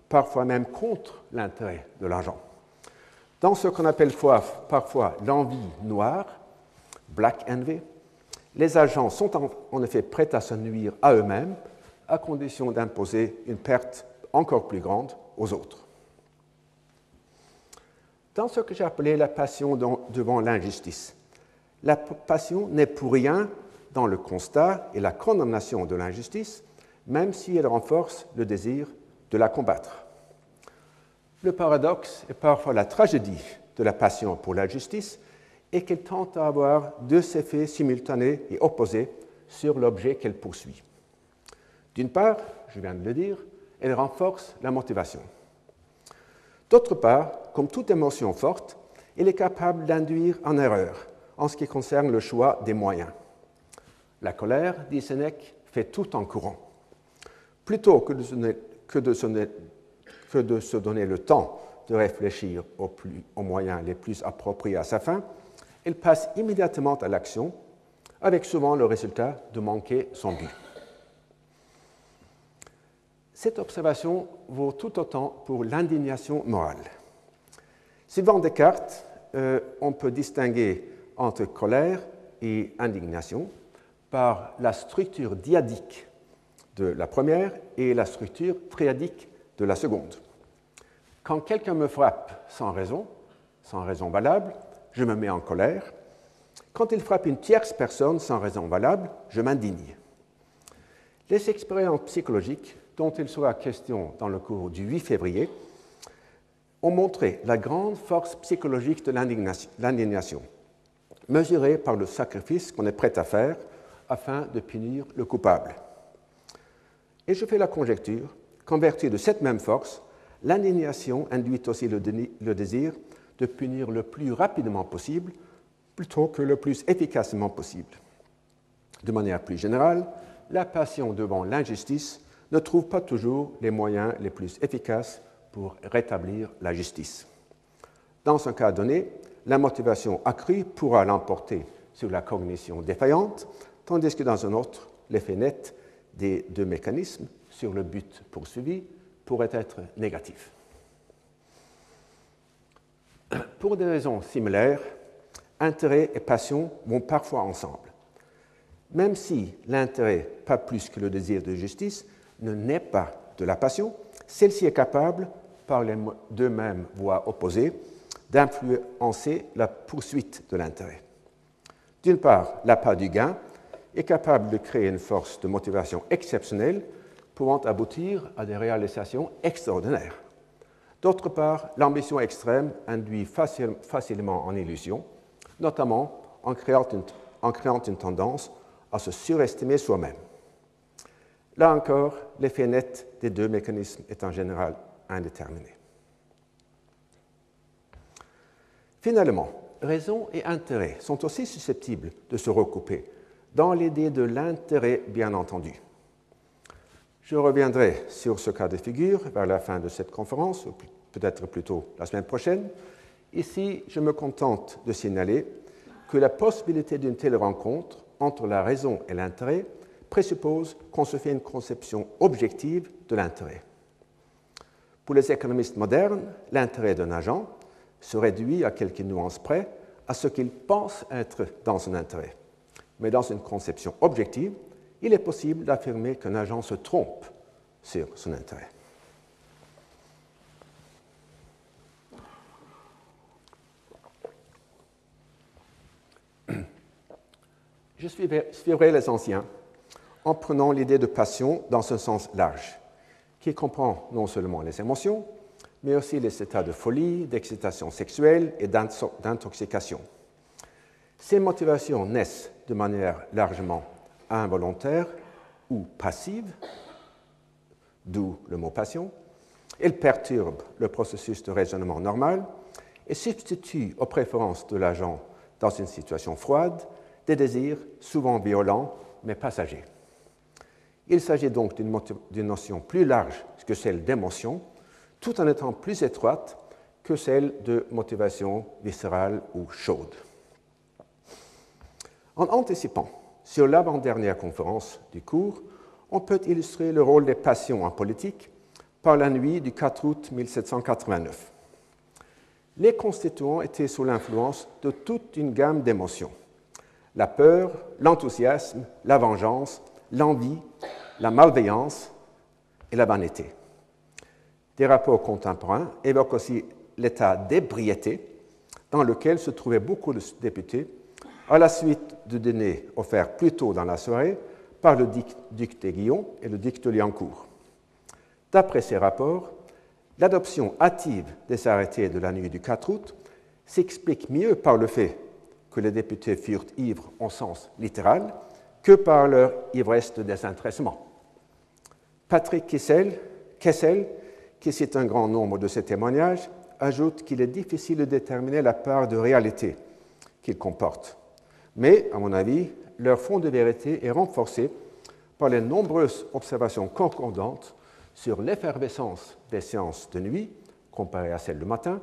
parfois même contre l'intérêt de l'argent. Dans ce qu'on appelle parfois l'envie noire, black envy, les agents sont en effet prêts à se nuire à eux-mêmes à condition d'imposer une perte encore plus grande aux autres. Dans ce que appelé la passion devant l'injustice, la passion n'est pour rien dans le constat et la condamnation de l'injustice, même si elle renforce le désir de la combattre. Le paradoxe et parfois la tragédie de la passion pour la justice est qu'elle tente à avoir deux effets simultanés et opposés sur l'objet qu'elle poursuit. D'une part, je viens de le dire, elle renforce la motivation. D'autre part, comme toute émotion forte, elle est capable d'induire en erreur en ce qui concerne le choix des moyens. La colère, dit Sénèque, fait tout en courant. Plutôt que de, se, donner le temps de réfléchir aux moyens les plus appropriés à sa fin, elle passe immédiatement à l'action, avec souvent le résultat de manquer son but. Cette observation vaut tout autant pour l'indignation morale. Suivant Descartes, euh, on peut distinguer entre colère et indignation par la structure diadique de la première et la structure triadique de la seconde. Quand quelqu'un me frappe sans raison, sans raison valable, je me mets en colère. Quand il frappe une tierce personne sans raison valable, je m'indigne. Les expériences psychologiques dont il sera question dans le cours du 8 février, ont montré la grande force psychologique de l'indignation, mesurée par le sacrifice qu'on est prêt à faire afin de punir le coupable. Et je fais la conjecture qu'en vertu de cette même force, l'indignation induit aussi le, le désir de punir le plus rapidement possible plutôt que le plus efficacement possible. De manière plus générale, la passion devant l'injustice ne trouve pas toujours les moyens les plus efficaces pour rétablir la justice. Dans un cas donné, la motivation accrue pourra l'emporter sur la cognition défaillante, tandis que dans un autre, l'effet net des deux mécanismes sur le but poursuivi pourrait être négatif. Pour des raisons similaires, intérêt et passion vont parfois ensemble. Même si l'intérêt, pas plus que le désir de justice, ne naît pas de la passion, celle-ci est capable, par les deux mêmes voies opposées, d'influencer la poursuite de l'intérêt. D'une part, l'appât du gain est capable de créer une force de motivation exceptionnelle pouvant aboutir à des réalisations extraordinaires. D'autre part, l'ambition extrême induit facilement en illusion, notamment en créant une tendance à se surestimer soi-même. Là encore, l'effet net des deux mécanismes est en général indéterminé. Finalement, raison et intérêt sont aussi susceptibles de se recouper dans l'idée de l'intérêt, bien entendu. Je reviendrai sur ce cas de figure vers la fin de cette conférence, ou peut-être plutôt la semaine prochaine. Ici, je me contente de signaler que la possibilité d'une telle rencontre entre la raison et l'intérêt présuppose qu'on se fait une conception objective de l'intérêt. Pour les économistes modernes, l'intérêt d'un agent se réduit à quelques nuances près à ce qu'il pense être dans son intérêt. Mais dans une conception objective, il est possible d'affirmer qu'un agent se trompe sur son intérêt. Je suivrai les anciens en prenant l'idée de passion dans un sens large qui comprend non seulement les émotions, mais aussi les états de folie, d'excitation sexuelle et d'intoxication. Ces motivations naissent de manière largement involontaire ou passive, d'où le mot passion. Elles perturbent le processus de raisonnement normal et substituent aux préférences de l'agent dans une situation froide des désirs souvent violents mais passagers. Il s'agit donc d'une notion plus large que celle d'émotion, tout en étant plus étroite que celle de motivation viscérale ou chaude. En anticipant sur l'avant-dernière conférence du cours, on peut illustrer le rôle des passions en politique par la nuit du 4 août 1789. Les constituants étaient sous l'influence de toute une gamme d'émotions. La peur, l'enthousiasme, la vengeance, l'envie, la malveillance et la vanité. Des rapports contemporains évoquent aussi l'état d'ébriété dans lequel se trouvaient beaucoup de députés à la suite du dîner offert plus tôt dans la soirée par le duc d'Aiguillon et le duc de Liancourt. D'après ces rapports, l'adoption hâtive des arrêtés de la nuit du 4 août s'explique mieux par le fait que les députés furent ivres en sens littéral que par leur ivresse de désintéressement. Patrick Kessel, Kessel, qui cite un grand nombre de ces témoignages, ajoute qu'il est difficile de déterminer la part de réalité qu'ils comportent. Mais, à mon avis, leur fond de vérité est renforcé par les nombreuses observations concordantes sur l'effervescence des séances de nuit comparées à celles du matin,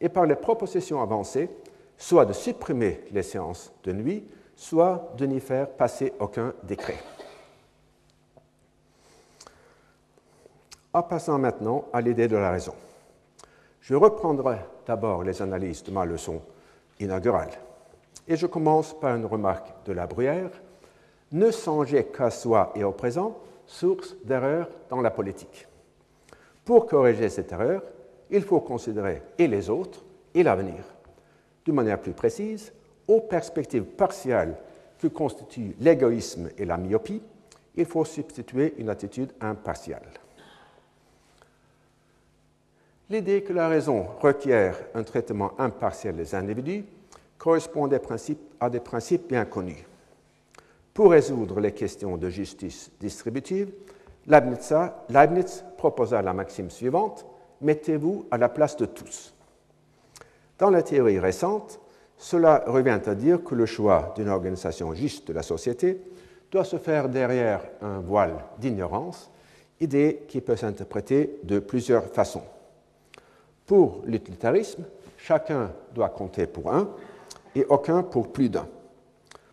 et par les propositions avancées, soit de supprimer les séances de nuit, soit de n'y faire passer aucun décret. En passant maintenant à l'idée de la raison. Je reprendrai d'abord les analyses de ma leçon inaugurale. Et je commence par une remarque de la Bruyère. Ne songez qu'à soi et au présent, source d'erreur dans la politique. Pour corriger cette erreur, il faut considérer et les autres et l'avenir. De manière plus précise, aux perspectives partielles que constituent l'égoïsme et la myopie, il faut substituer une attitude impartiale. L'idée que la raison requiert un traitement impartial des individus correspond à des principes, à des principes bien connus. Pour résoudre les questions de justice distributive, Leibniz proposa la maxime suivante Mettez-vous à la place de tous. Dans la théorie récente, cela revient à dire que le choix d'une organisation juste de la société doit se faire derrière un voile d'ignorance, idée qui peut s'interpréter de plusieurs façons. Pour l'utilitarisme, chacun doit compter pour un et aucun pour plus d'un.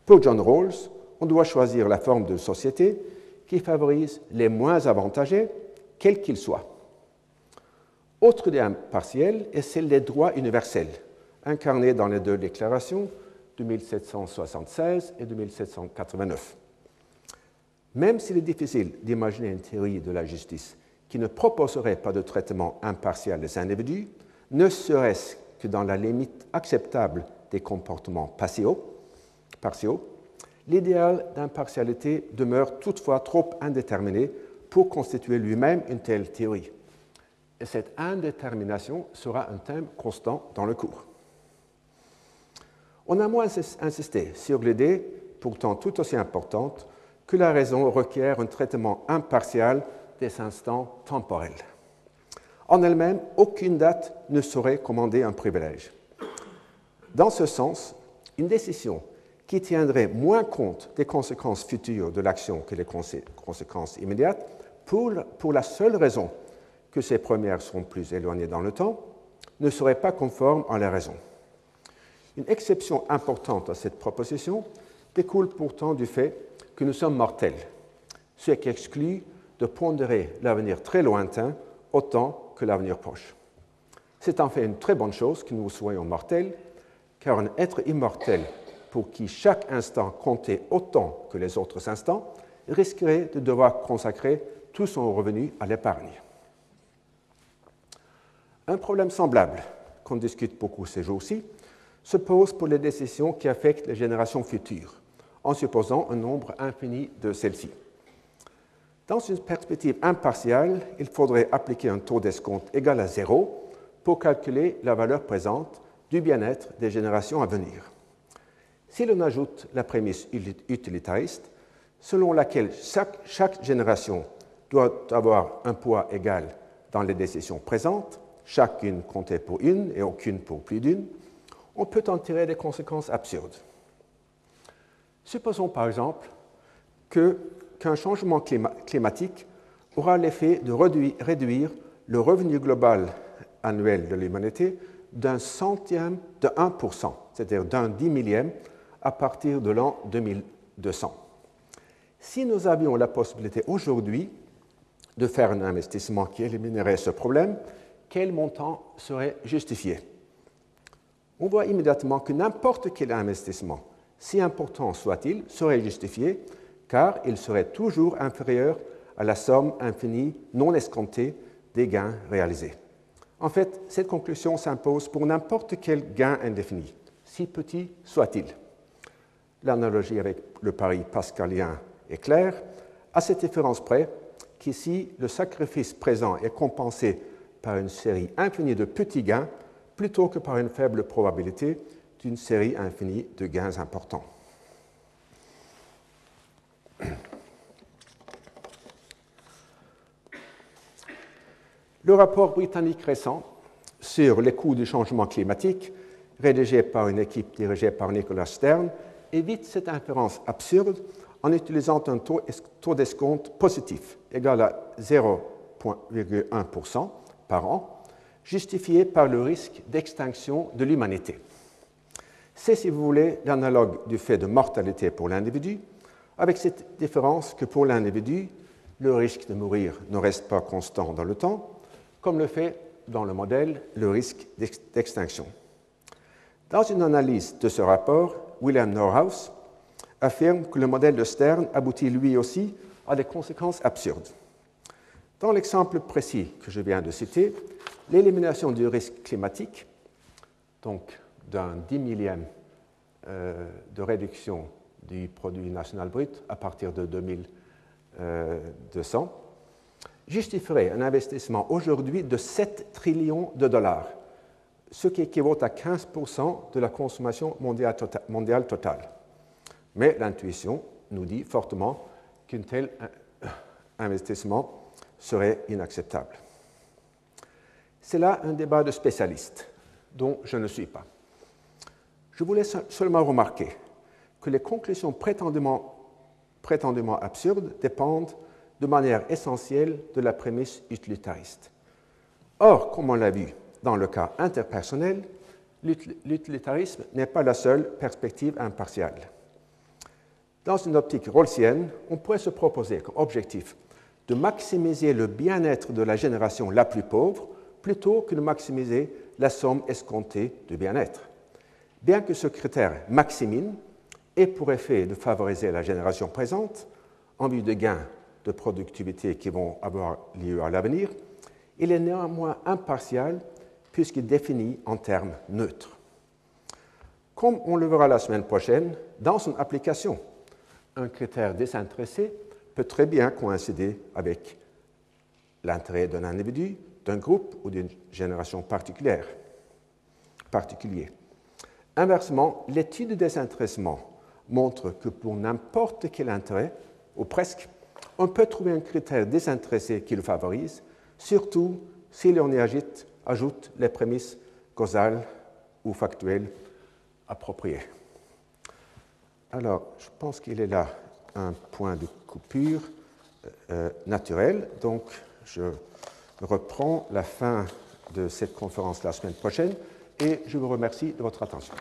Pour John Rawls, on doit choisir la forme de société qui favorise les moins avantagés, quels qu'ils soient. Autre idée partielle est celle des droits universels, incarnés dans les deux déclarations de 1776 et de 1789. Même s'il est difficile d'imaginer une théorie de la justice qui ne proposerait pas de traitement impartial des individus, ne serait-ce que dans la limite acceptable des comportements partiaux, l'idéal d'impartialité demeure toutefois trop indéterminé pour constituer lui-même une telle théorie. Et cette indétermination sera un thème constant dans le cours. On a moins insisté sur l'idée, pourtant tout aussi importante, que la raison requiert un traitement impartial des instants temporels. En elle-même, aucune date ne saurait commander un privilège. Dans ce sens, une décision qui tiendrait moins compte des conséquences futures de l'action que les conséquences immédiates, pour, pour la seule raison que ces premières seront plus éloignées dans le temps, ne serait pas conforme à la raison. Une exception importante à cette proposition découle pourtant du fait que nous sommes mortels, ce qui exclut de pondérer l'avenir très lointain autant que l'avenir proche. C'est en fait une très bonne chose que nous soyons mortels, car un être immortel pour qui chaque instant comptait autant que les autres instants risquerait de devoir consacrer tout son revenu à l'épargne. Un problème semblable, qu'on discute beaucoup ces jours-ci, se pose pour les décisions qui affectent les générations futures, en supposant un nombre infini de celles-ci. Dans une perspective impartiale, il faudrait appliquer un taux d'escompte égal à zéro pour calculer la valeur présente du bien-être des générations à venir. Si l'on ajoute la prémisse utilitariste, selon laquelle chaque, chaque, génération doit avoir un poids égal dans les décisions présentes, chacune comptée pour une et aucune pour plus d'une, on peut en tirer des conséquences absurdes. Supposons par exemple qu'un changement climatique aura l'effet de réduire le revenu global annuel de l'humanité d'un centième de 1%, c'est-à-dire d'un dix millième, à partir de l'an 2200. Si nous avions la possibilité aujourd'hui de faire un investissement qui éliminerait ce problème, quel montant serait justifié? On voit immédiatement que n'importe quel investissement, si important soit-il, serait justifié car il serait toujours inférieur à la somme infinie non escomptée des gains réalisés. En fait, cette conclusion s'impose pour n'importe quel gain indéfini, si petit soit-il. L'analogie avec le pari pascalien est claire, à cette différence près qu'ici, le sacrifice présent est compensé par une série infinie de petits gains plutôt que par une faible probabilité d'une série infinie de gains importants. Le rapport britannique récent sur les coûts du changement climatique, rédigé par une équipe dirigée par Nicolas Stern, évite cette inférence absurde en utilisant un taux, d'escompte positif, égal à 0,1% par an, justifié par le risque d'extinction de l'humanité. C'est, si vous voulez, l'analogue du fait de mortalité pour l'individu, avec cette différence que pour l'individu, le risque de mourir ne reste pas constant dans le temps, comme le fait dans le modèle le risque d'extinction. Dans une analyse de ce rapport, William Norhaus affirme que le modèle de Stern aboutit lui aussi à des conséquences absurdes. Dans l'exemple précis que je viens de citer, l'élimination du risque climatique, donc d'un dix millième euh, de réduction du produit national brut à partir de 2200, justifierait un investissement aujourd'hui de 7 trillions de dollars, ce qui équivaut à 15% de la consommation mondiale, tota-, mondiale totale. Mais l'intuition nous dit fortement qu'un tel euh, investissement serait inacceptable. C'est là un débat de spécialistes dont je ne suis pas. Je voulais seulement remarquer que les conclusions prétendument, prétendument absurdes dépendent de manière essentielle de la prémisse utilitariste. Or, comme on l'a vu dans le cas interpersonnel, l'utilitarisme n'est pas la seule perspective impartiale. Dans une optique rawlsienne, on pourrait se proposer comme objectif de maximiser le bien-être de la génération la plus pauvre plutôt que de maximiser la somme escomptée de bien-être. Bien que ce critère maximine ait pour effet de favoriser la génération présente en vue de gains de productivité qui vont avoir lieu à l'avenir, il est néanmoins impartial puisqu'il définit en termes neutres. Comme on le verra la semaine prochaine, dans son application, un critère désintéressé peut très bien coïncider avec l'intérêt d'un individu, d'un groupe ou d'une génération particulière. Particulier. Inversement, l'étude du désintéressement montre que pour n'importe quel intérêt, ou presque, on peut trouver un critère désintéressé qui le favorise, surtout si l'on y ajoute, les prémices causales ou factuelles appropriées. Alors, je pense qu'il est là un point de coupure euh, naturel. Donc, je reprends la fin de cette conférence la semaine prochaine et je vous remercie de votre attention.